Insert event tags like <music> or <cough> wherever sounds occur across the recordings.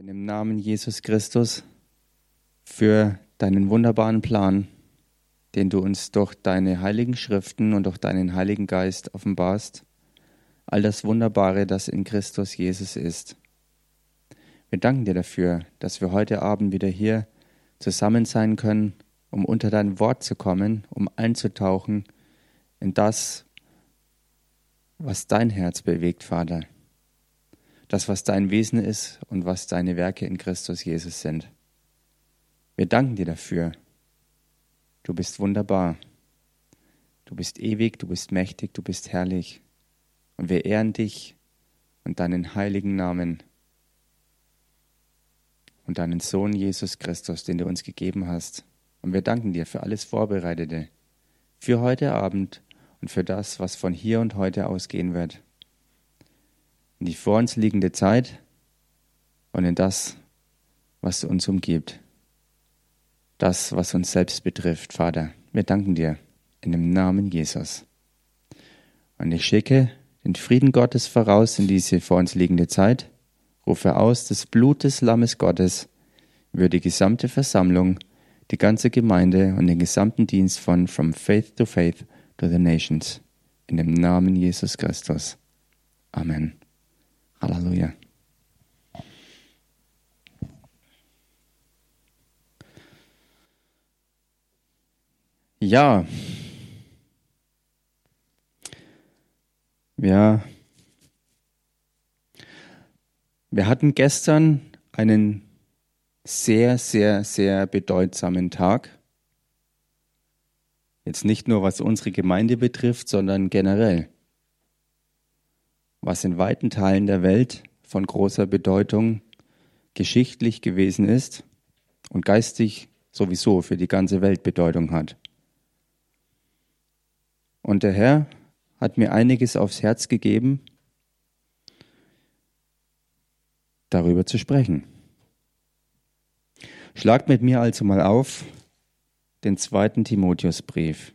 dir im Namen Jesus Christus für deinen wunderbaren Plan, den du uns durch deine heiligen Schriften und durch deinen Heiligen Geist offenbarst, all das Wunderbare, das in Christus Jesus ist. Wir danken dir dafür, dass wir heute Abend wieder hier zusammen sein können, um unter dein Wort zu kommen, um einzutauchen in das, was dein Herz bewegt, Vater das, was dein Wesen ist und was deine Werke in Christus Jesus sind. Wir danken dir dafür. Du bist wunderbar. Du bist ewig, du bist mächtig, du bist herrlich. Und wir ehren dich und deinen heiligen Namen und deinen Sohn Jesus Christus, den du uns gegeben hast. Und wir danken dir für alles Vorbereitete, für heute Abend und für das, was von hier und heute ausgehen wird in die vor uns liegende Zeit und in das, was uns umgibt. Das, was uns selbst betrifft, Vater. Wir danken dir in dem Namen Jesus. Und ich schicke den Frieden Gottes voraus in diese vor uns liegende Zeit, rufe aus das Blut des Lammes Gottes über die gesamte Versammlung, die ganze Gemeinde und den gesamten Dienst von From Faith to Faith to the Nations. In dem Namen Jesus Christus. Amen. Halleluja. Ja. Ja. Wir hatten gestern einen sehr, sehr, sehr bedeutsamen Tag. Jetzt nicht nur was unsere Gemeinde betrifft, sondern generell was in weiten Teilen der Welt von großer Bedeutung geschichtlich gewesen ist und geistig sowieso für die ganze Welt Bedeutung hat. Und der Herr hat mir einiges aufs Herz gegeben, darüber zu sprechen. Schlagt mit mir also mal auf den zweiten Timotheusbrief.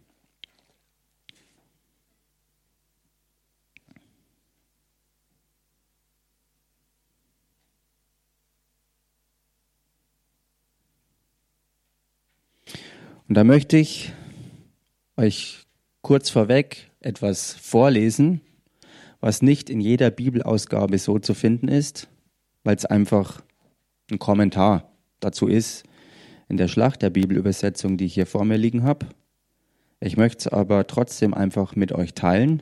Und da möchte ich euch kurz vorweg etwas vorlesen, was nicht in jeder Bibelausgabe so zu finden ist, weil es einfach ein Kommentar dazu ist in der Schlacht der Bibelübersetzung, die ich hier vor mir liegen habe. Ich möchte es aber trotzdem einfach mit euch teilen,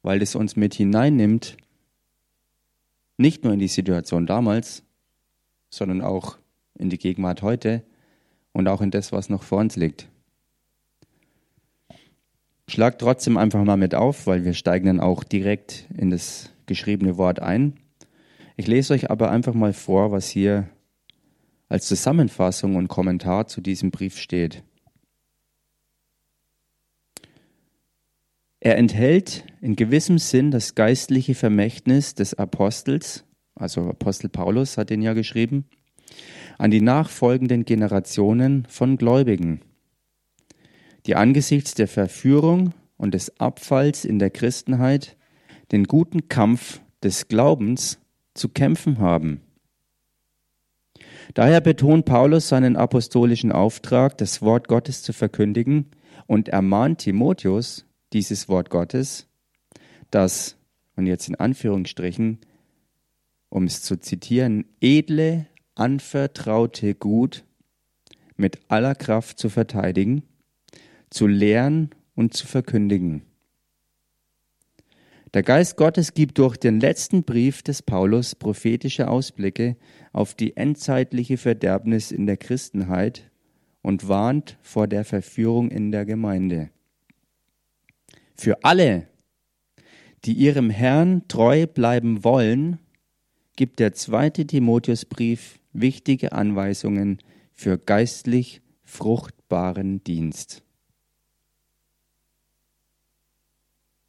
weil es uns mit hineinnimmt, nicht nur in die Situation damals, sondern auch in die Gegenwart heute und auch in das, was noch vor uns liegt. Schlag trotzdem einfach mal mit auf, weil wir steigen dann auch direkt in das geschriebene Wort ein. Ich lese euch aber einfach mal vor, was hier als Zusammenfassung und Kommentar zu diesem Brief steht. Er enthält in gewissem Sinn das geistliche Vermächtnis des Apostels, also Apostel Paulus hat ihn ja geschrieben, an die nachfolgenden Generationen von Gläubigen, die angesichts der Verführung und des Abfalls in der Christenheit den guten Kampf des Glaubens zu kämpfen haben. Daher betont Paulus seinen apostolischen Auftrag, das Wort Gottes zu verkündigen und ermahnt Timotheus, dieses Wort Gottes, das, und jetzt in Anführungsstrichen, um es zu zitieren, edle anvertraute Gut mit aller Kraft zu verteidigen, zu lehren und zu verkündigen. Der Geist Gottes gibt durch den letzten Brief des Paulus prophetische Ausblicke auf die endzeitliche Verderbnis in der Christenheit und warnt vor der Verführung in der Gemeinde. Für alle, die ihrem Herrn treu bleiben wollen, gibt der zweite Timotheusbrief wichtige Anweisungen für geistlich fruchtbaren Dienst.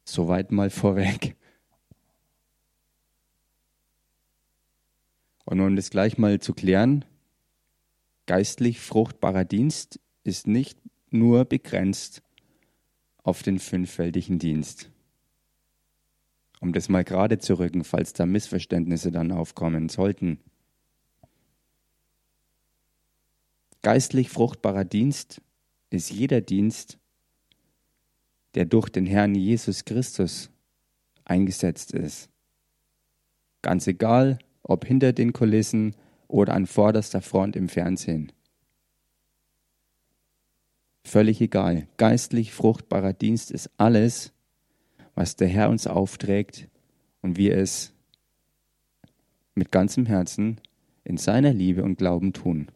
Soweit mal vorweg. Und um das gleich mal zu klären, geistlich fruchtbarer Dienst ist nicht nur begrenzt auf den fünffältigen Dienst. Um das mal gerade zu rücken, falls da Missverständnisse dann aufkommen sollten. Geistlich fruchtbarer Dienst ist jeder Dienst, der durch den Herrn Jesus Christus eingesetzt ist. Ganz egal, ob hinter den Kulissen oder an vorderster Front im Fernsehen. Völlig egal. Geistlich fruchtbarer Dienst ist alles, was der Herr uns aufträgt und wir es mit ganzem Herzen in seiner Liebe und Glauben tun.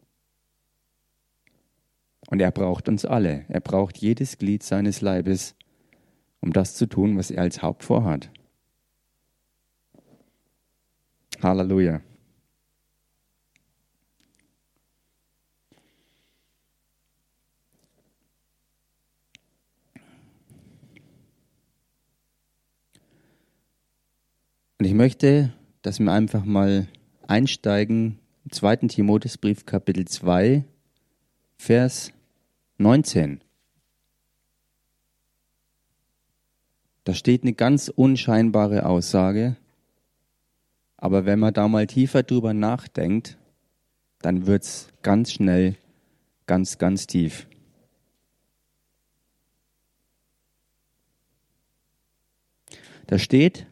Und er braucht uns alle. Er braucht jedes Glied seines Leibes, um das zu tun, was er als Haupt vorhat. Halleluja. Und ich möchte, dass wir einfach mal einsteigen im 2. Timotheusbrief Kapitel 2, Vers 19. Da steht eine ganz unscheinbare Aussage, aber wenn man da mal tiefer drüber nachdenkt, dann wird es ganz schnell ganz, ganz tief. Da steht,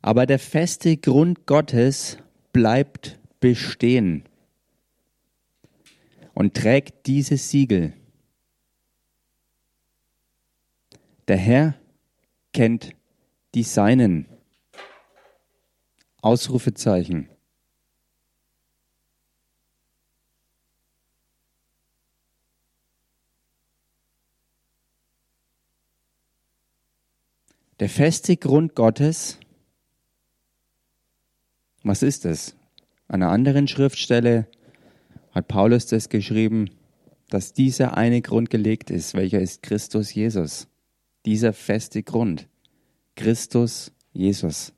aber der feste Grund Gottes bleibt bestehen und trägt dieses Siegel. Der Herr kennt die Seinen. Ausrufezeichen. Der feste Grund Gottes was ist es? An einer anderen Schriftstelle hat Paulus das geschrieben, dass dieser eine Grund gelegt ist, welcher ist Christus Jesus. Dieser feste Grund, Christus Jesus,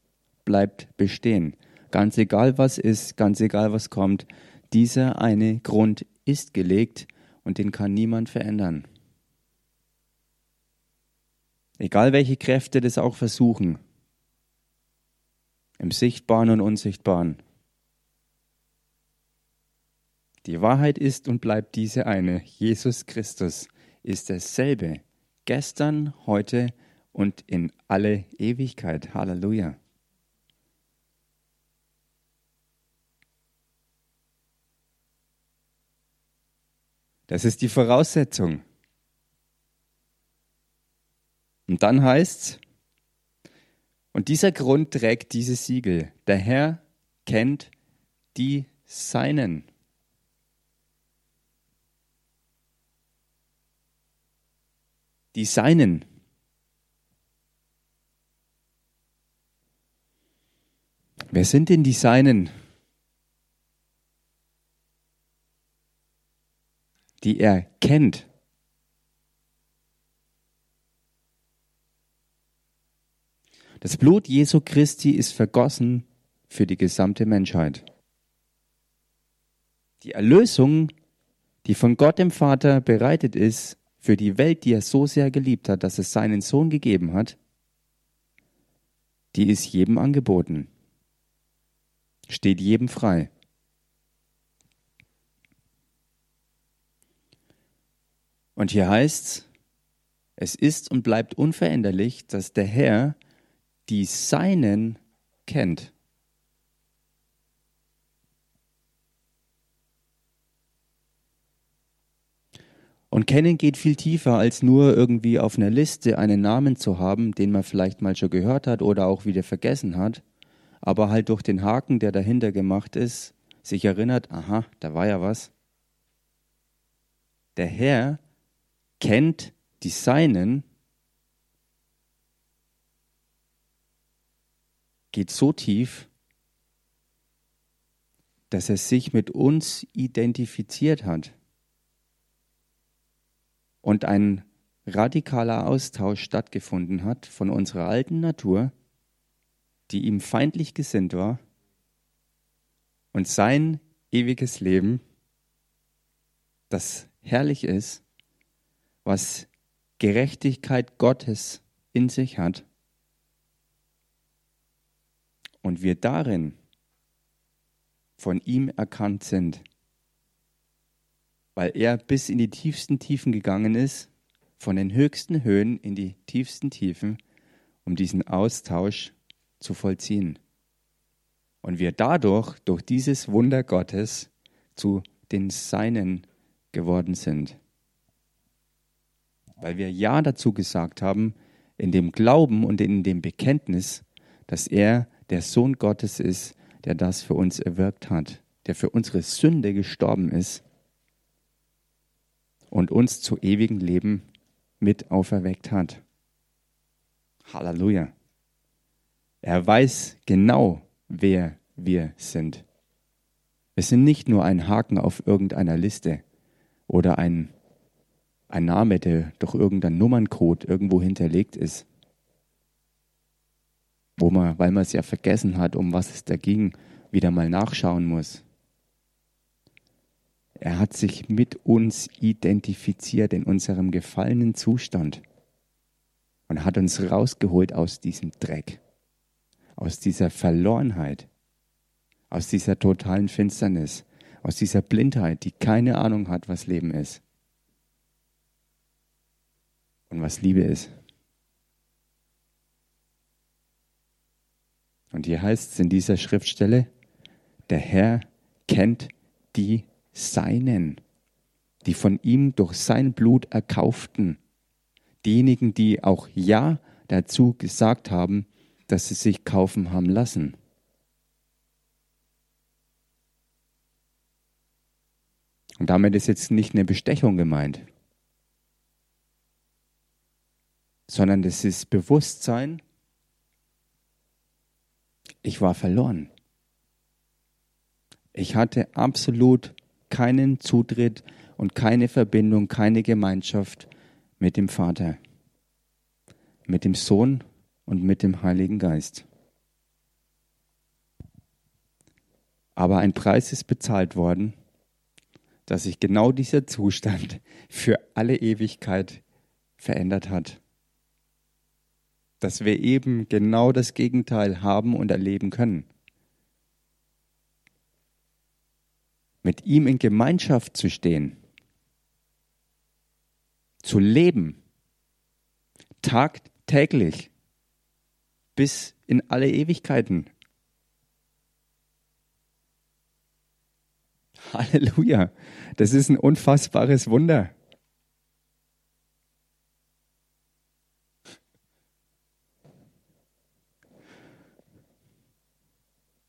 bleibt bestehen. Ganz egal was ist, ganz egal was kommt, dieser eine Grund ist gelegt und den kann niemand verändern. Egal welche Kräfte das auch versuchen, im Sichtbaren und Unsichtbaren. Die Wahrheit ist und bleibt diese eine. Jesus Christus ist dasselbe. Gestern, heute und in alle Ewigkeit. Halleluja. Das ist die Voraussetzung. Und dann heißt es, und dieser Grund trägt dieses Siegel. Der Herr kennt die Seinen. Die Seinen. Wer sind denn die Seinen? Die er kennt. Das Blut Jesu Christi ist vergossen für die gesamte Menschheit. Die Erlösung, die von Gott dem Vater bereitet ist für die Welt, die er so sehr geliebt hat, dass es seinen Sohn gegeben hat, die ist jedem angeboten, steht jedem frei. Und hier heißt es, es ist und bleibt unveränderlich, dass der Herr die Seinen kennt. Und kennen geht viel tiefer, als nur irgendwie auf einer Liste einen Namen zu haben, den man vielleicht mal schon gehört hat oder auch wieder vergessen hat, aber halt durch den Haken, der dahinter gemacht ist, sich erinnert, aha, da war ja was. Der Herr kennt die Seinen geht so tief, dass er sich mit uns identifiziert hat und ein radikaler Austausch stattgefunden hat von unserer alten Natur, die ihm feindlich gesinnt war, und sein ewiges Leben, das herrlich ist, was Gerechtigkeit Gottes in sich hat und wir darin von ihm erkannt sind. Weil er bis in die tiefsten Tiefen gegangen ist, von den höchsten Höhen in die tiefsten Tiefen, um diesen Austausch zu vollziehen. Und wir dadurch, durch dieses Wunder Gottes, zu den Seinen geworden sind. Weil wir Ja dazu gesagt haben, in dem Glauben und in dem Bekenntnis, dass er der Sohn Gottes ist, der das für uns erwirkt hat, der für unsere Sünde gestorben ist und uns zu ewigem Leben mit auferweckt hat. Halleluja. Er weiß genau, wer wir sind. Wir sind nicht nur ein Haken auf irgendeiner Liste oder ein, ein Name, der durch irgendein Nummerncode irgendwo hinterlegt ist, wo man, weil man es ja vergessen hat, um was es da ging, wieder mal nachschauen muss. Er hat sich mit uns identifiziert in unserem gefallenen Zustand und hat uns rausgeholt aus diesem Dreck, aus dieser Verlorenheit, aus dieser totalen Finsternis, aus dieser Blindheit, die keine Ahnung hat, was Leben ist und was Liebe ist. Und hier heißt es in dieser Schriftstelle, der Herr kennt die Seinen, die von ihm durch sein Blut erkauften, diejenigen, die auch Ja dazu gesagt haben, dass sie sich kaufen haben lassen. Und damit ist jetzt nicht eine Bestechung gemeint, sondern das ist Bewusstsein, ich war verloren. Ich hatte absolut keinen Zutritt und keine Verbindung, keine Gemeinschaft mit dem Vater, mit dem Sohn und mit dem Heiligen Geist. Aber ein Preis ist bezahlt worden, dass sich genau dieser Zustand für alle Ewigkeit verändert hat. Dass wir eben genau das Gegenteil haben und erleben können. Mit ihm in Gemeinschaft zu stehen, zu leben, tagtäglich, bis in alle Ewigkeiten. <laughs> Halleluja. Das ist ein unfassbares Wunder.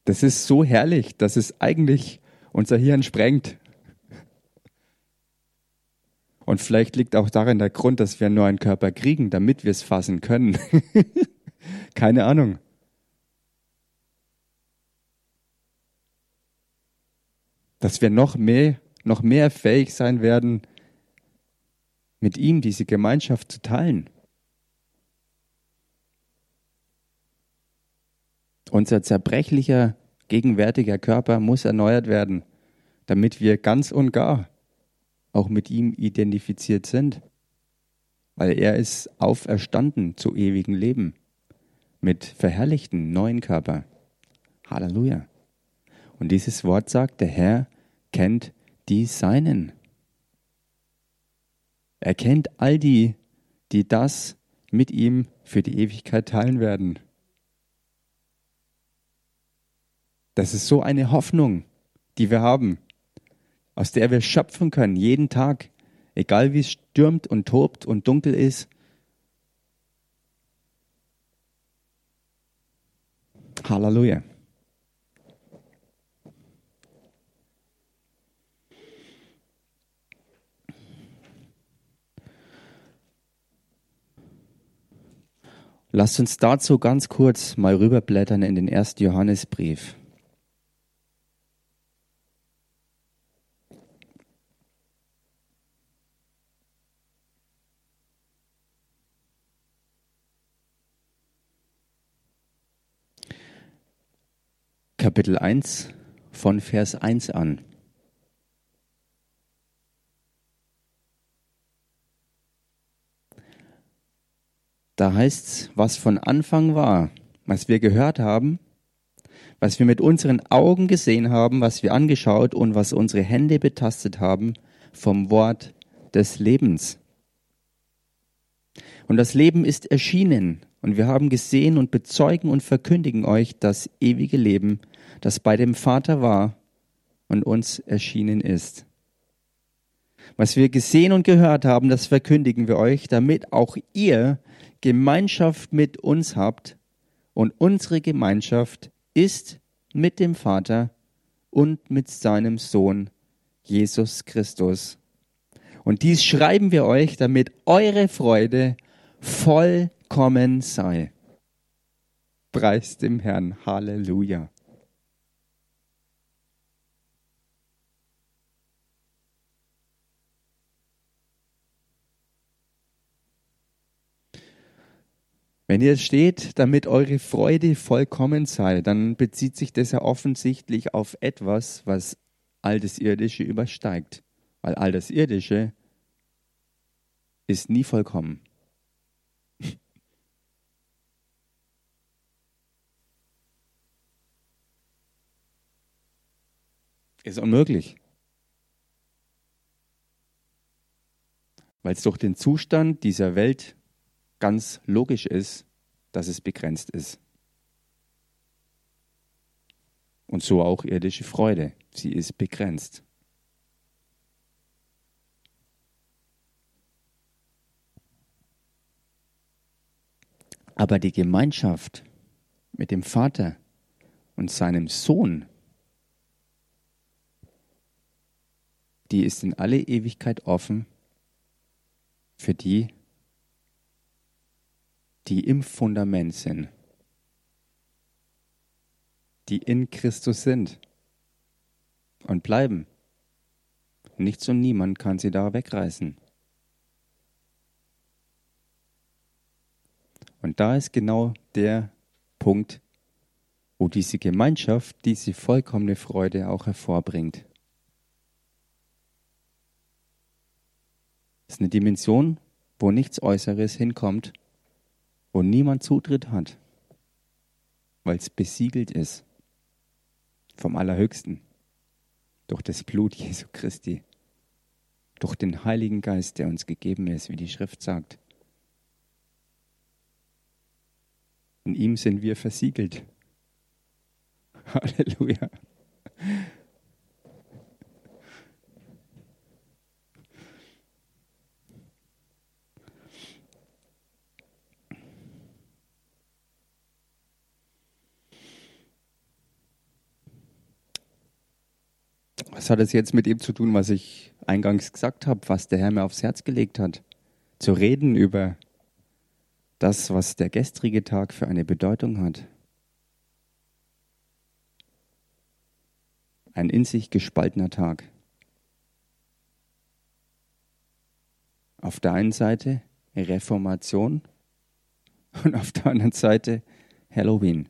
Das ist so herrlich, dass es eigentlich unser Hirn sprengt. Und vielleicht liegt auch darin der Grund, dass wir nur einen Körper kriegen, damit wir es fassen können. <laughs> Keine Ahnung. dass wir noch mehr, noch mehr fähig sein werden, mit ihm diese Gemeinschaft zu teilen. Unser zerbrechlicher, gegenwärtiger Körper muss erneuert werden, damit wir ganz und gar auch mit ihm identifiziert sind, weil er ist auferstanden zu ewigem Leben mit verherrlichten neuen Körper. Halleluja. Und dieses Wort sagt, der Herr kennt die Seinen. Er kennt all die, die das mit ihm für die Ewigkeit teilen werden. Das ist so eine Hoffnung, die wir haben, aus der wir schöpfen können, jeden Tag, egal wie es stürmt und tobt und dunkel ist. Halleluja. Lasst uns dazu ganz kurz mal rüberblättern in den ersten Johannesbrief. Kapitel 1 von Vers 1 an. Da heißt's, was von Anfang war, was wir gehört haben, was wir mit unseren Augen gesehen haben, was wir angeschaut und was unsere Hände betastet haben vom Wort des Lebens. Und das Leben ist erschienen und wir haben gesehen und bezeugen und verkündigen euch das ewige Leben, das bei dem Vater war und uns erschienen ist. Was wir gesehen und gehört haben, das verkündigen wir euch, damit auch ihr Gemeinschaft mit uns habt und unsere Gemeinschaft ist mit dem Vater und mit seinem Sohn Jesus Christus. Und dies schreiben wir euch, damit eure Freude vollkommen sei. Preis dem Herrn. Halleluja. Wenn hier steht, damit eure Freude vollkommen sei, dann bezieht sich das ja offensichtlich auf etwas, was all das Irdische übersteigt. Weil all das Irdische ist nie vollkommen. Ist unmöglich. Weil es durch den Zustand dieser Welt ganz logisch ist, dass es begrenzt ist. Und so auch irdische Freude. Sie ist begrenzt. Aber die Gemeinschaft mit dem Vater und seinem Sohn, die ist in alle Ewigkeit offen für die, die im Fundament sind, die in Christus sind und bleiben. Nichts und niemand kann sie da wegreißen. Und da ist genau der Punkt, wo diese Gemeinschaft diese vollkommene Freude auch hervorbringt. Es ist eine Dimension, wo nichts Äußeres hinkommt, wo niemand Zutritt hat, weil es besiegelt ist vom Allerhöchsten, durch das Blut Jesu Christi, durch den Heiligen Geist, der uns gegeben ist, wie die Schrift sagt. In ihm sind wir versiegelt. <laughs> Halleluja. Was hat es jetzt mit dem zu tun, was ich eingangs gesagt habe, was der Herr mir aufs Herz gelegt hat? Zu reden über das, was der gestrige Tag für eine Bedeutung hat. Ein in sich gespaltener Tag. Auf der einen Seite Reformation und auf der anderen Seite Halloween.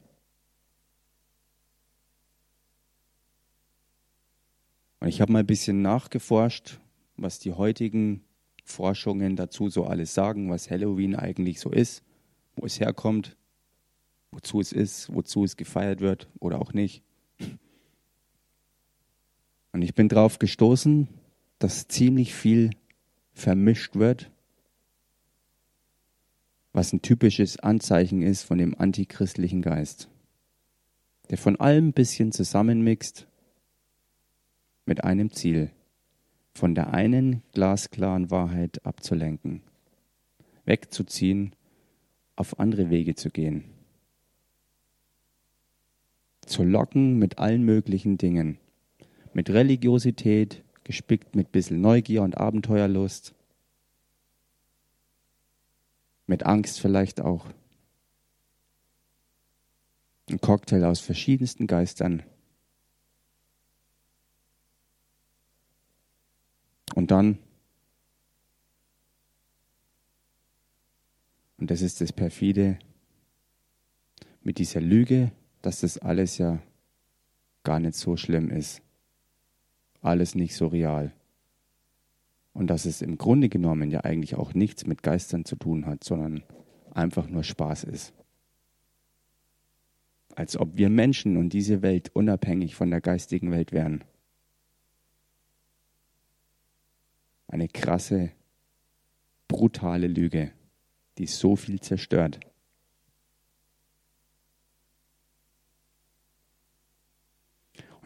Ich habe mal ein bisschen nachgeforscht, was die heutigen Forschungen dazu so alles sagen, was Halloween eigentlich so ist, wo es herkommt, wozu es ist, wozu es gefeiert wird oder auch nicht. Und ich bin darauf gestoßen, dass ziemlich viel vermischt wird, was ein typisches Anzeichen ist von dem antichristlichen Geist, der von allem ein bisschen zusammenmixt mit einem Ziel, von der einen glasklaren Wahrheit abzulenken, wegzuziehen, auf andere Wege zu gehen, zu locken mit allen möglichen Dingen, mit Religiosität, gespickt mit bisschen Neugier und Abenteuerlust, mit Angst vielleicht auch. Ein Cocktail aus verschiedensten Geistern. Und dann, und das ist das perfide, mit dieser Lüge, dass das alles ja gar nicht so schlimm ist. Alles nicht so real. Und dass es im Grunde genommen ja eigentlich auch nichts mit Geistern zu tun hat, sondern einfach nur Spaß ist. als ob wir Menschen und diese Welt unabhängig von der geistigen Welt wären. Eine krasse, brutale Lüge, die so viel zerstört.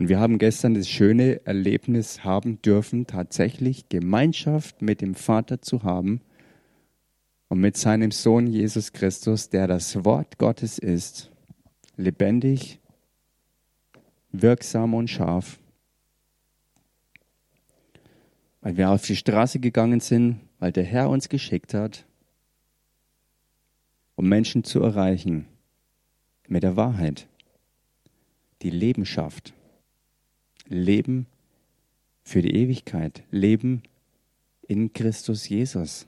Und wir haben gestern das schöne Erlebnis haben dürfen, tatsächlich Gemeinschaft mit dem Vater zu haben und mit seinem Sohn Jesus Christus, der das Wort Gottes ist, lebendig, wirksam und scharf. Weil wir auf die Straße gegangen sind, weil der Herr uns geschickt hat, um Menschen zu erreichen mit der Wahrheit, die Leben schafft. Leben für die Ewigkeit, Leben in Christus Jesus.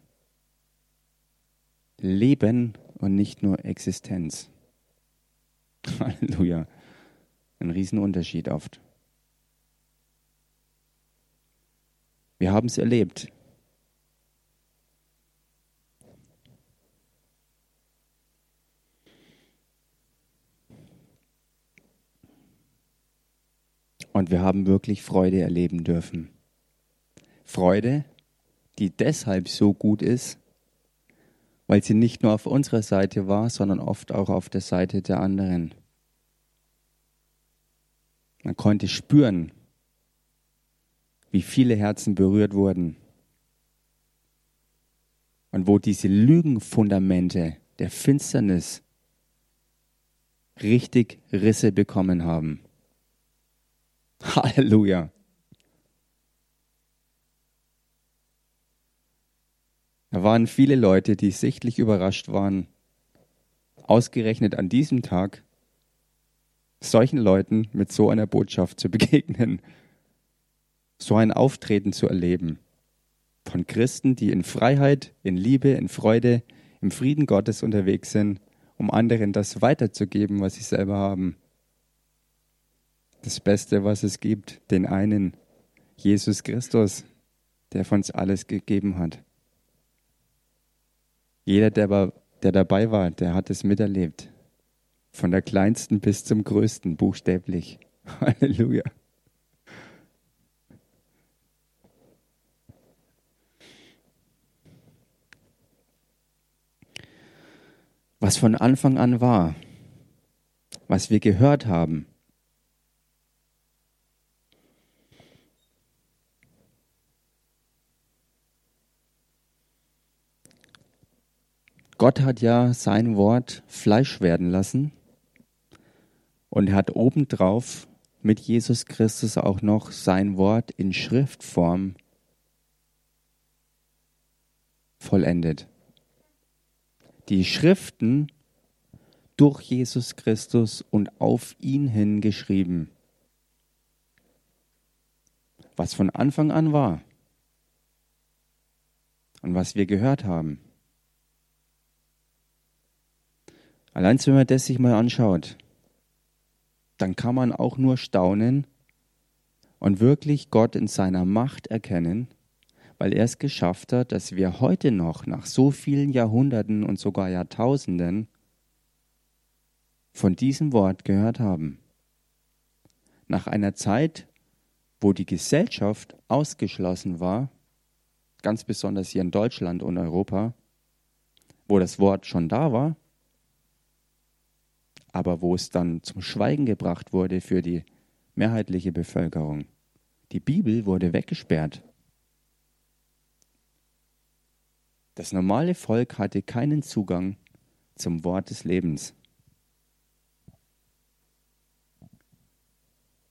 Leben und nicht nur Existenz. <laughs> Halleluja. Ein Riesenunterschied oft. Wir haben es erlebt. Und wir haben wirklich Freude erleben dürfen. Freude, die deshalb so gut ist, weil sie nicht nur auf unserer Seite war, sondern oft auch auf der Seite der anderen. Man konnte spüren, wie viele Herzen berührt wurden und wo diese Lügenfundamente der Finsternis richtig Risse bekommen haben. <laughs> Halleluja. Da waren viele Leute, die sichtlich überrascht waren, ausgerechnet an diesem Tag solchen Leuten mit so einer Botschaft zu begegnen, so ein Auftreten zu erleben von Christen, die in Freiheit, in Liebe, in Freude, im Frieden Gottes unterwegs sind, um anderen das weiterzugeben, was sie selber haben das Beste, was es gibt, den einen, Jesus Christus, der von uns alles gegeben hat. Jeder, der, der dabei war, der hat es miterlebt. Von der kleinsten bis zum größten, buchstäblich. <laughs> Halleluja. Was von Anfang an war, was wir gehört haben, Gott hat ja sein Wort Fleisch werden lassen und hat obendrauf mit Jesus Christus auch noch sein Wort in Schriftform vollendet. Die Schriften durch Jesus Christus und auf ihn hin geschrieben. Was von Anfang an war und was wir gehört haben. Allein wenn man das sich mal anschaut, dann kann man auch nur staunen und wirklich Gott in seiner Macht erkennen, weil er es geschafft hat, dass wir heute noch nach so vielen Jahrhunderten und sogar Jahrtausenden von diesem Wort gehört haben. Nach einer Zeit, wo die Gesellschaft ausgeschlossen war, ganz besonders hier in Deutschland und Europa, wo das Wort schon da war, aber wo es dann zum Schweigen gebracht wurde für die mehrheitliche Bevölkerung. Die Bibel wurde weggesperrt. Das normale Volk hatte keinen Zugang zum Wort des Lebens.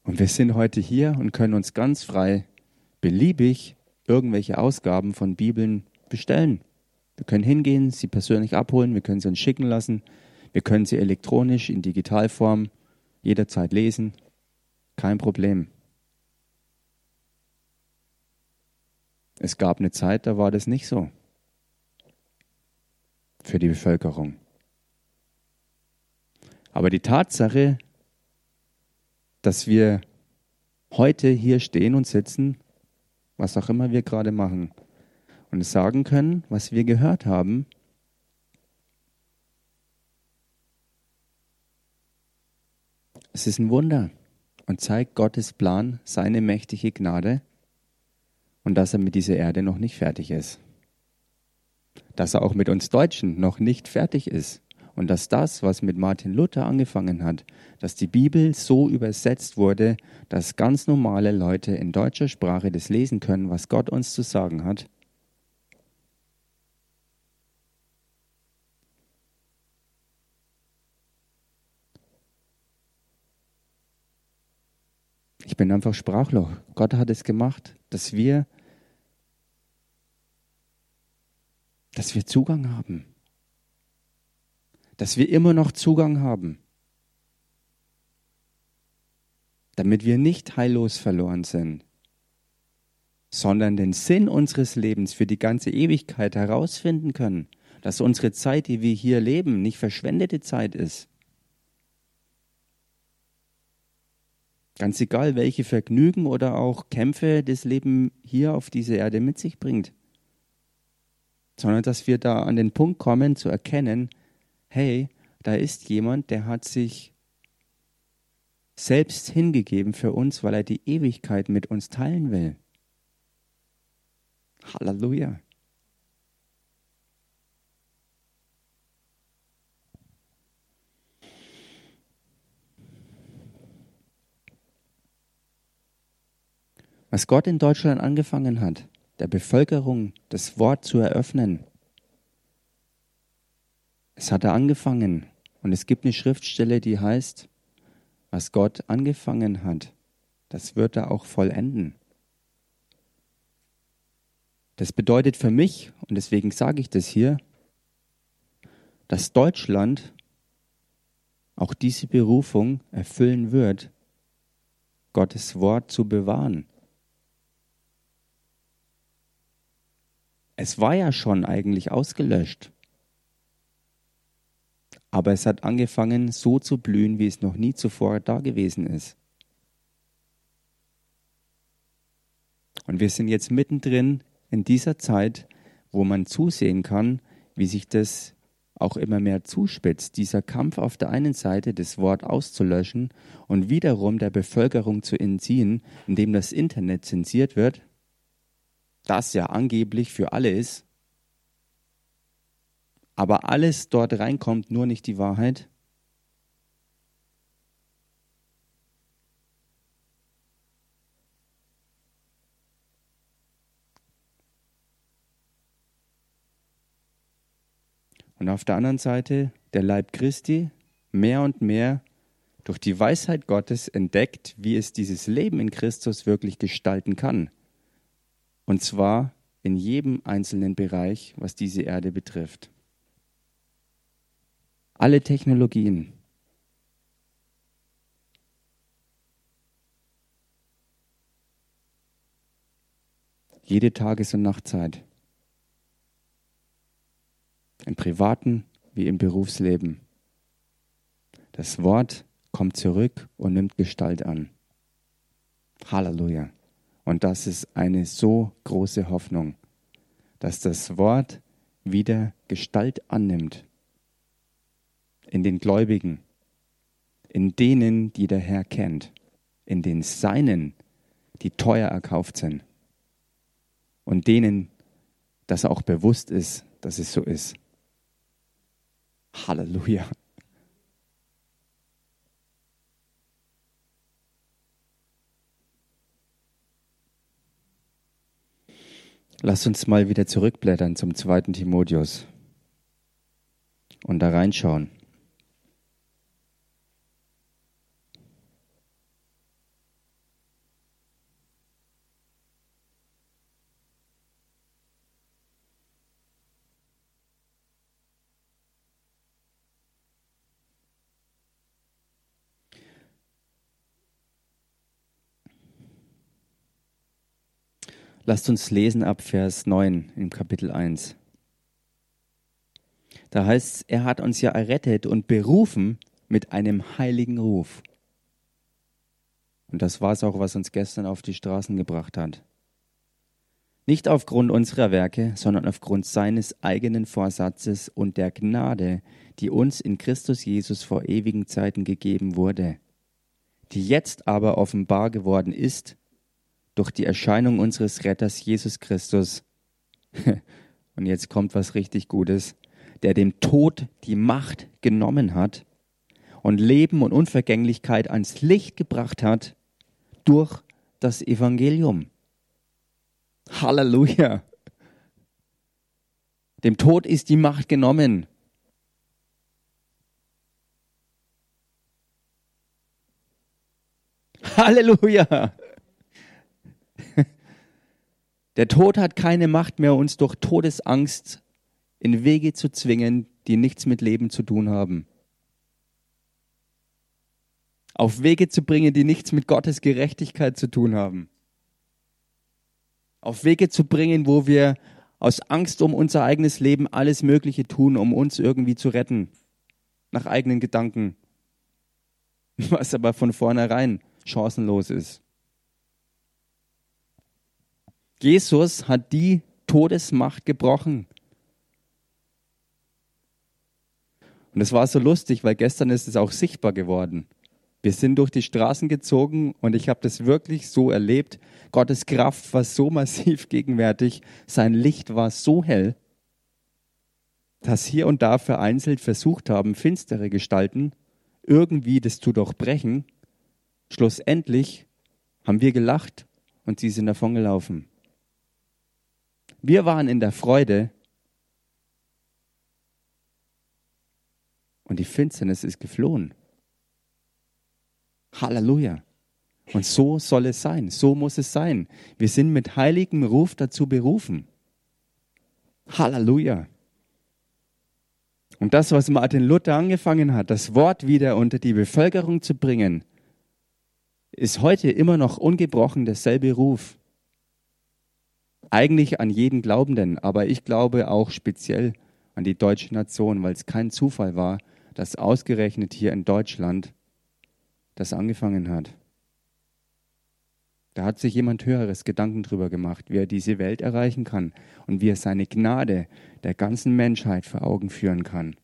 Und wir sind heute hier und können uns ganz frei, beliebig irgendwelche Ausgaben von Bibeln bestellen. Wir können hingehen, sie persönlich abholen, wir können sie uns schicken lassen. Wir können sie elektronisch in Digitalform jederzeit lesen. Kein Problem. Es gab eine Zeit, da war das nicht so für die Bevölkerung. Aber die Tatsache, dass wir heute hier stehen und sitzen, was auch immer wir gerade machen, und sagen können, was wir gehört haben, Es ist ein Wunder und zeigt Gottes Plan, seine mächtige Gnade und dass er mit dieser Erde noch nicht fertig ist. Dass er auch mit uns Deutschen noch nicht fertig ist. Und dass das, was mit Martin Luther angefangen hat, dass die Bibel so übersetzt wurde, dass ganz normale Leute in deutscher Sprache das lesen können, was Gott uns zu sagen hat. Ich bin einfach sprachlos. Gott hat es gemacht, dass wir, dass wir Zugang haben. Dass wir immer noch Zugang haben, damit wir nicht heillos verloren sind, sondern den Sinn unseres Lebens für die ganze Ewigkeit herausfinden können, dass unsere Zeit, die wir hier leben, nicht verschwendete Zeit ist. Ganz egal, welche Vergnügen oder auch Kämpfe das Leben hier auf dieser Erde mit sich bringt, sondern dass wir da an den Punkt kommen zu erkennen, hey, da ist jemand, der hat sich selbst hingegeben für uns, weil er die Ewigkeit mit uns teilen will. Halleluja. Was Gott in Deutschland angefangen hat, der Bevölkerung das Wort zu eröffnen, es hatte angefangen. Und es gibt eine Schriftstelle, die heißt, was Gott angefangen hat, das wird er auch vollenden. Das bedeutet für mich, und deswegen sage ich das hier, dass Deutschland auch diese Berufung erfüllen wird, Gottes Wort zu bewahren. Es war ja schon eigentlich ausgelöscht. Aber es hat angefangen so zu blühen, wie es noch nie zuvor da gewesen ist. Und wir sind jetzt mittendrin in dieser Zeit, wo man zusehen kann, wie sich das auch immer mehr zuspitzt, dieser Kampf auf der einen Seite, das Wort auszulöschen und wiederum der Bevölkerung zu entziehen, indem das Internet zensiert wird, das ja angeblich für alle ist, aber alles dort reinkommt, nur nicht die Wahrheit? Und auf der anderen Seite der Leib Christi mehr und mehr durch die Weisheit Gottes entdeckt, wie es dieses Leben in Christus wirklich gestalten kann. Und zwar in jedem einzelnen Bereich, was diese Erde betrifft alle Technologien. Jede Tages- und Nachtzeit. Im privaten wie im Berufsleben. Das Wort kommt zurück und nimmt Gestalt an. Halleluja. Und das ist eine so große Hoffnung, dass das Wort wieder Gestalt annimmt in den Gläubigen, in denen, die der Herr kennt, in den Seinen, die teuer erkauft sind und denen, dass auch bewusst ist, dass es so ist. Halleluja. Lass uns mal wieder zurückblättern zum zweiten Timotheus und da reinschauen. Lasst uns lesen ab Vers 9 im Kapitel 1. Da heißt es, er hat uns ja errettet und berufen mit einem heiligen Ruf. Und das war es auch, was uns gestern auf die Straßen gebracht hat. Nicht aufgrund unserer Werke, sondern aufgrund seines eigenen Vorsatzes und der Gnade, die uns in Christus Jesus vor ewigen Zeiten gegeben wurde. die jetzt aber offenbar geworden ist durch die Erscheinung unseres Retters Jesus Christus. <laughs> Und jetzt kommt was richtig Gutes, der dem Tod die Macht genommen hat und Leben und Unvergänglichkeit ans Licht gebracht hat durch das Evangelium. Halleluja. Dem Tod ist die Macht genommen. Halleluja. Der Tod hat keine Macht mehr, uns durch Todesangst in Wege zu zwingen, die nichts mit Leben zu tun haben. Auf Wege zu bringen, die nichts mit Gottes Gerechtigkeit zu tun haben. Auf Wege zu bringen, wo wir aus Angst um unser eigenes Leben alles Mögliche tun, um uns irgendwie zu retten. Nach eigenen Gedanken. <laughs> Was aber von vornherein chancenlos ist. Jesus hat die Todesmacht gebrochen. Und es war so lustig, weil gestern ist es auch sichtbar geworden. Wir sind durch die Straßen gezogen und ich habe das wirklich so erlebt. Gottes Kraft war so massiv <laughs> gegenwärtig, sein Licht war so hell, dass hier und da vereinzelt versucht haben, finstere Gestalten irgendwie das zu durchbrechen. Schlussendlich haben wir gelacht und sie sind davongelaufen. Wir waren in der Freude und die Finsternis ist geflohen. Halleluja. Und so soll es sein, so muss es sein. Wir sind mit heiligem Ruf dazu berufen. Halleluja. Und das, was Martin Luther angefangen hat, das Wort wieder unter die Bevölkerung zu bringen, ist heute immer noch ungebrochen derselbe Ruf eigentlich an jeden Glaubenden, aber ich glaube auch speziell an die deutsche Nation, weil es kein Zufall war, dass ausgerechnet hier in Deutschland das angefangen hat. Da hat sich jemand Höheres Gedanken drüber gemacht, wie er diese Welt erreichen kann und wie er seine Gnade der ganzen Menschheit vor Augen führen kann.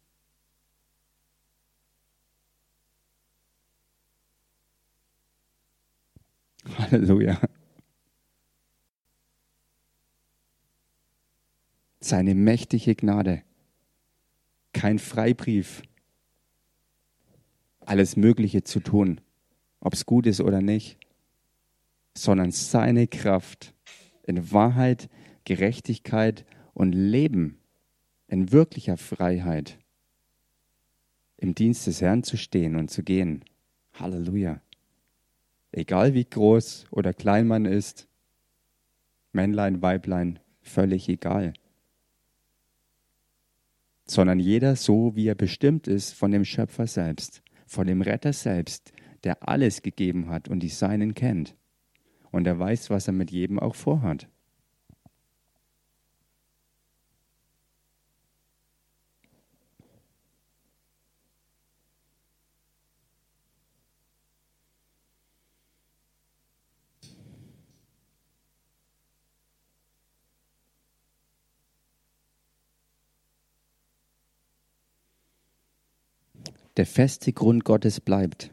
<laughs> Halleluja. Seine mächtige Gnade. Kein Freibrief, alles Mögliche zu tun, ob es gut ist oder nicht, sondern seine Kraft in Wahrheit, Gerechtigkeit und Leben, in wirklicher Freiheit, im Dienst des Herrn zu stehen und zu gehen. Halleluja. Egal wie groß oder klein man ist, Männlein, Weiblein, völlig egal sondern jeder so, wie er bestimmt ist von dem Schöpfer selbst, von dem Retter selbst, der alles gegeben hat und die Seinen kennt. Und er weiß, was er mit jedem auch vorhat. Der feste Grund Gottes bleibt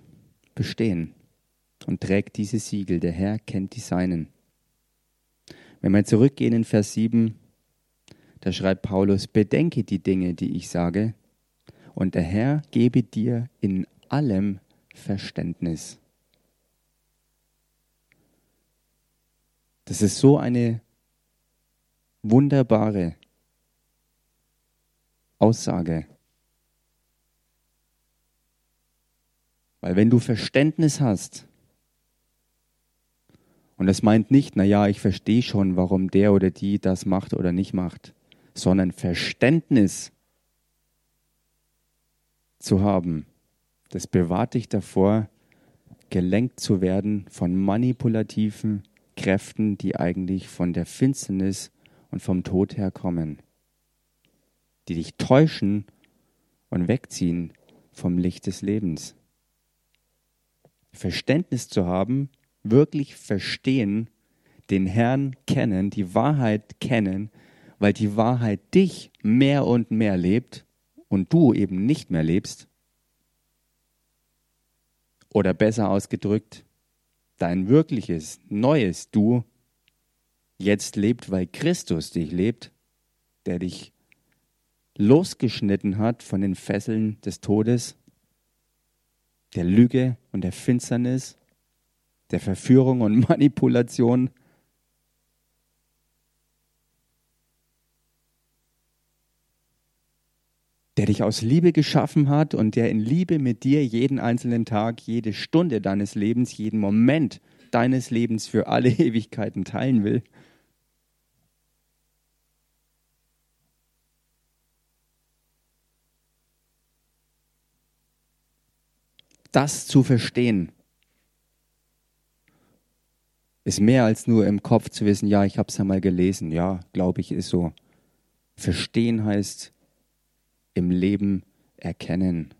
bestehen und trägt diese Siegel. Der Herr kennt die Seinen. Wenn wir zurückgehen in Vers 7, da schreibt Paulus, bedenke die Dinge, die ich sage, und der Herr gebe dir in allem Verständnis. Das ist so eine wunderbare Aussage. Weil wenn du Verständnis hast, und es meint nicht, na ja, ich verstehe schon, warum der oder die das macht oder nicht macht, sondern Verständnis zu haben, das bewahrt dich davor, gelenkt zu werden von manipulativen Kräften, die eigentlich von der Finsternis und vom Tod herkommen, die dich täuschen und wegziehen vom Licht des Lebens. Verständnis zu haben, wirklich verstehen, den Herrn kennen, die Wahrheit kennen, weil die Wahrheit dich mehr und mehr lebt und du eben nicht mehr lebst. Oder besser ausgedrückt, dein wirkliches, neues Du jetzt lebt, weil Christus dich lebt, der dich losgeschnitten hat von den Fesseln des Todes, der Lüge und der Finsternis, der Verführung und <laughs> Manipulation. der dich aus Liebe geschaffen hat und der in Liebe mit dir jeden einzelnen Tag, jede Stunde deines Lebens, jeden Moment deines Lebens für alle <laughs> Ewigkeiten teilen will. Das zu verstehen, ist mehr als nur im Kopf zu wissen, ja, ich habe es ja mal gelesen, ja, glaube ich, ist so. Verstehen heißt im Leben erkennen.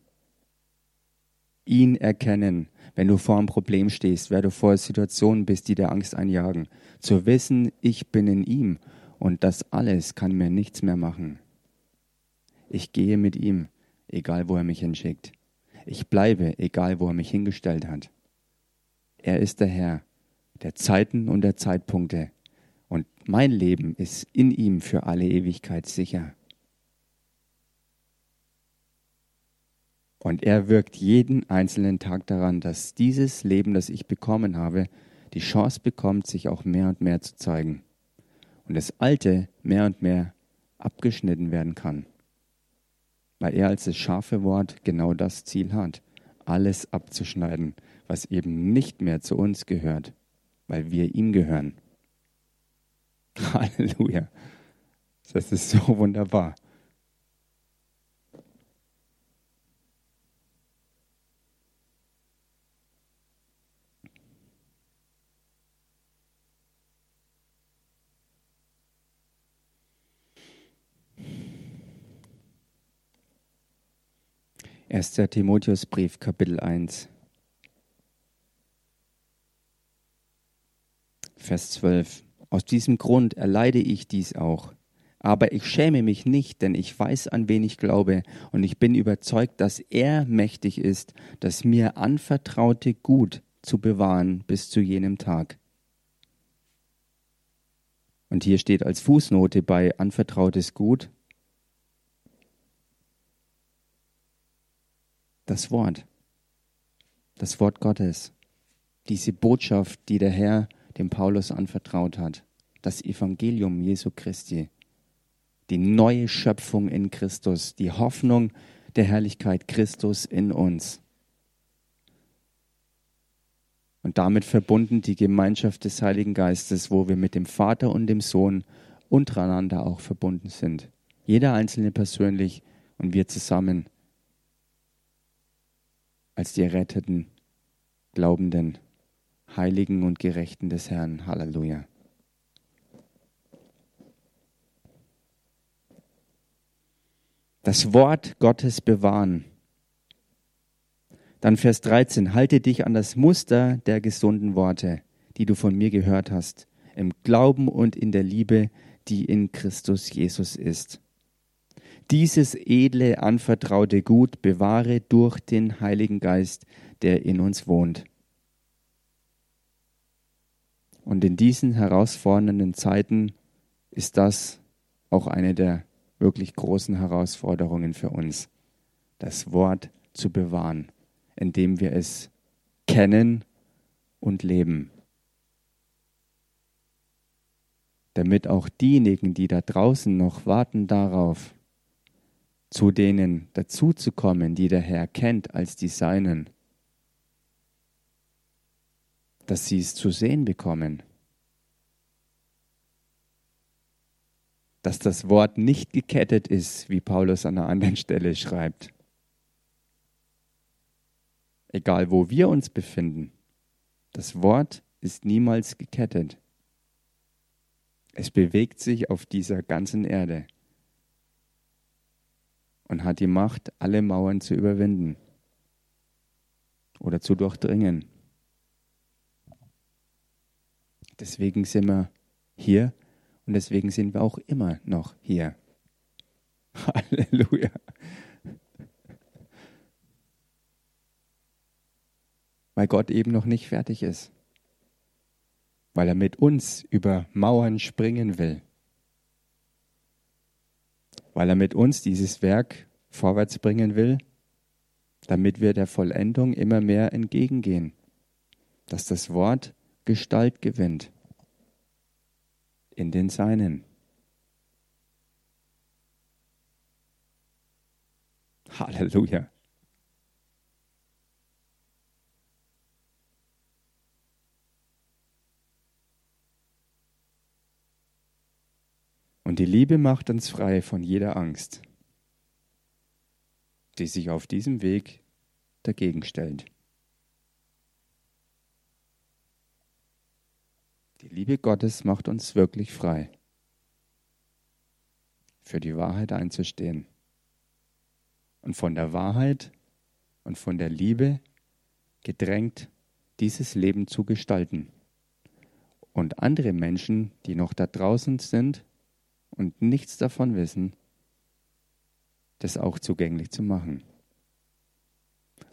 Ihn erkennen, wenn du vor einem Problem stehst, wer du vor Situationen bist, die dir Angst einjagen. Zu wissen, ich bin in ihm und das alles kann mir nichts mehr machen. Ich gehe mit ihm, egal wo er mich hinschickt. Ich bleibe, egal wo er mich hingestellt hat. Er ist der Herr der Zeiten und der Zeitpunkte. Und mein Leben ist in ihm für alle Ewigkeit sicher. Und er wirkt jeden einzelnen Tag daran, dass dieses Leben, das ich bekommen habe, die Chance bekommt, sich auch mehr und mehr zu zeigen. Und das Alte mehr und mehr abgeschnitten werden kann. Weil er als das scharfe Wort genau das Ziel hat, alles abzuschneiden, was eben nicht mehr zu uns gehört weil wir ihm gehören. <laughs> Halleluja. Das ist so wunderbar. Erster Timotheusbrief, Kapitel 1. Vers 12. Aus diesem Grund erleide ich dies auch. Aber ich schäme mich nicht, denn ich weiß, an wen ich glaube, und ich bin überzeugt, dass er mächtig ist, das mir anvertraute Gut zu bewahren bis zu jenem Tag. Und hier steht als Fußnote bei anvertrautes Gut das Wort, das Wort Gottes, diese Botschaft, die der Herr dem Paulus anvertraut hat. Das Evangelium Jesu Christi. Die neue Schöpfung in Christus. Die Hoffnung der Herrlichkeit Christus in uns. Und damit verbunden die Gemeinschaft des Heiligen Geistes, wo wir mit dem Vater und dem Sohn untereinander auch verbunden sind. Jeder Einzelne persönlich und wir zusammen als die erretteten Glaubenden. Heiligen und Gerechten des Herrn. Halleluja. Das Wort Gottes bewahren. Dann Vers 13. Halte dich an das Muster der gesunden Worte, die du von mir gehört hast, im Glauben und in der Liebe, die in Christus Jesus ist. Dieses edle, anvertraute Gut bewahre durch den Heiligen Geist, der in uns wohnt. Und in diesen herausfordernden Zeiten ist das auch eine der wirklich großen Herausforderungen für uns, das Wort zu bewahren, indem wir es kennen und leben. Damit auch diejenigen, die da draußen noch warten darauf, zu denen dazuzukommen, die der Herr kennt als die Seinen, dass sie es zu sehen bekommen. Dass das Wort nicht gekettet ist, wie Paulus an einer anderen Stelle schreibt. Egal wo wir uns befinden, das Wort ist niemals gekettet. Es bewegt sich auf dieser ganzen Erde und hat die Macht, alle Mauern zu überwinden oder zu durchdringen. Deswegen sind wir hier und deswegen sind wir auch immer noch hier. <laughs> Halleluja. weil Gott eben noch nicht fertig ist. Weil er mit uns über Mauern springen will. Weil er mit uns dieses Werk vorwärts bringen will, damit wir der Vollendung immer mehr entgegengehen. Dass das Wort Gestalt gewinnt in den Seinen. Halleluja. Und die Liebe macht uns frei von jeder Angst, die sich auf diesem Weg dagegen stellt. Die Liebe Gottes macht uns wirklich frei, für die Wahrheit einzustehen und von der Wahrheit und von der Liebe gedrängt, dieses Leben zu gestalten. Und andere Menschen, die noch da draußen sind und nichts davon wissen, das auch zugänglich zu machen.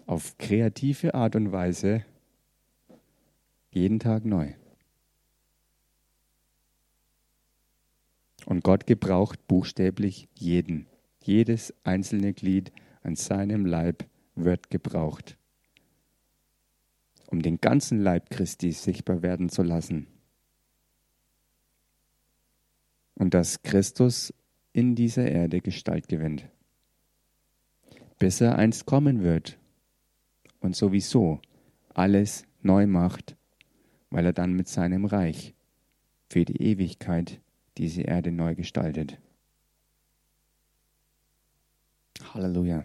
Auf kreative Art und Weise jeden Tag neu. Und Gott gebraucht buchstäblich jeden. Jedes einzelne Glied an seinem Leib wird gebraucht, um den ganzen Leib Christi sichtbar werden zu lassen. Und dass Christus in dieser Erde Gestalt gewinnt, bis er einst kommen wird und sowieso alles neu macht, weil er dann mit seinem Reich für die Ewigkeit diese Erde neu gestaltet. Halleluja.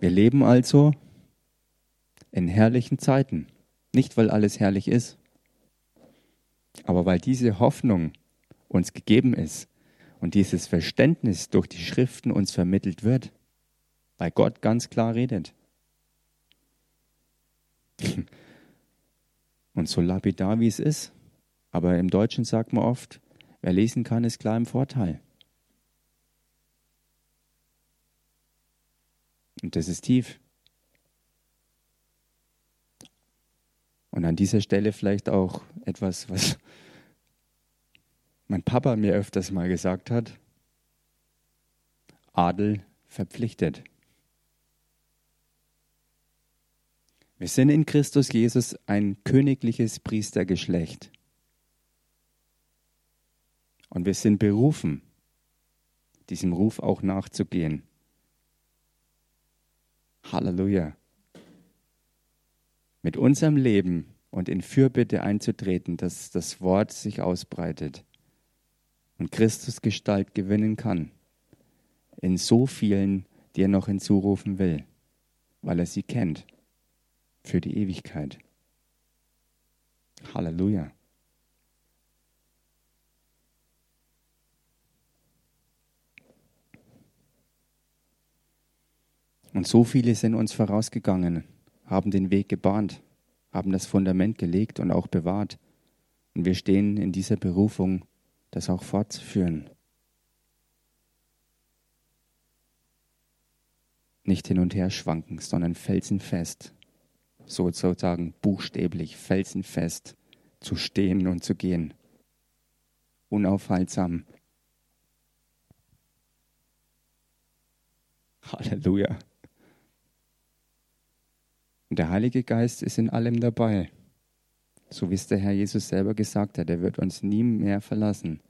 Wir leben also in herrlichen Zeiten. Nicht, weil alles herrlich ist, aber weil diese Hoffnung uns gegeben ist und dieses Verständnis durch die Schriften uns vermittelt wird, weil Gott ganz klar redet. <laughs> Und so lapidar wie es ist, aber im Deutschen sagt man oft, wer lesen kann, ist klar im Vorteil. Und das ist tief. Und an dieser Stelle vielleicht auch etwas, was mein Papa mir öfters mal gesagt hat. Adel verpflichtet. Wir sind in Christus Jesus ein königliches Priestergeschlecht. Und wir sind berufen, diesem Ruf auch nachzugehen. Halleluja. Mit unserem Leben und in Fürbitte einzutreten, dass das Wort sich ausbreitet und Christus Gestalt gewinnen kann in so vielen, die er noch hinzurufen will, weil er sie kennt für die Ewigkeit. Halleluja. Und so viele sind uns vorausgegangen, haben den Weg gebahnt, haben das Fundament gelegt und auch bewahrt. Und wir stehen in dieser Berufung, das auch fortzuführen. Nicht hin und her schwanken, sondern felsenfest, sozusagen buchstäblich felsenfest zu stehen und zu gehen. Unaufhaltsam. Halleluja. Und der Heilige Geist ist in allem dabei. So wie es der Herr Jesus selber gesagt hat, er wird uns nie mehr verlassen.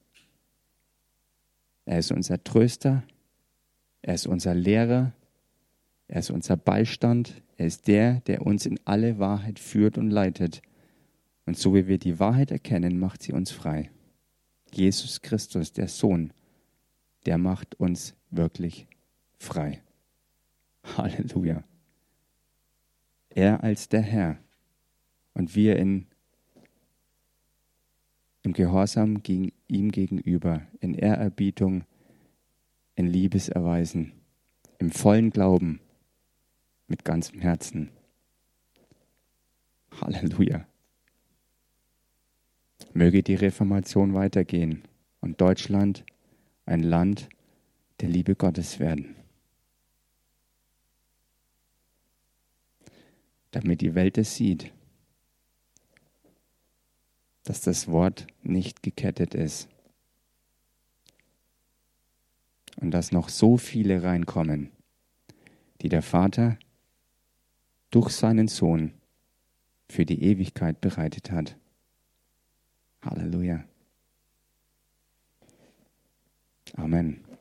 Er ist unser Tröster, er ist unser Lehrer, er ist unser Beistand, er ist der, der uns in alle Wahrheit führt und leitet. Und so wie wir die Wahrheit erkennen, macht sie uns frei. Jesus Christus, der Sohn, der macht uns wirklich frei. Halleluja er als der Herr und wir in, im Gehorsam gegen ihm gegenüber, in Ehrerbietung, in Liebeserweisen, im vollen Glauben, mit ganzem Herzen. Halleluja. Möge die Reformation weitergehen und Deutschland ein Land der Liebe Gottes werden. Damit die Welt es sieht, dass das Wort nicht gekettet ist und dass noch so viele reinkommen, die der Vater durch seinen Sohn für die Ewigkeit bereitet hat. Halleluja. Amen.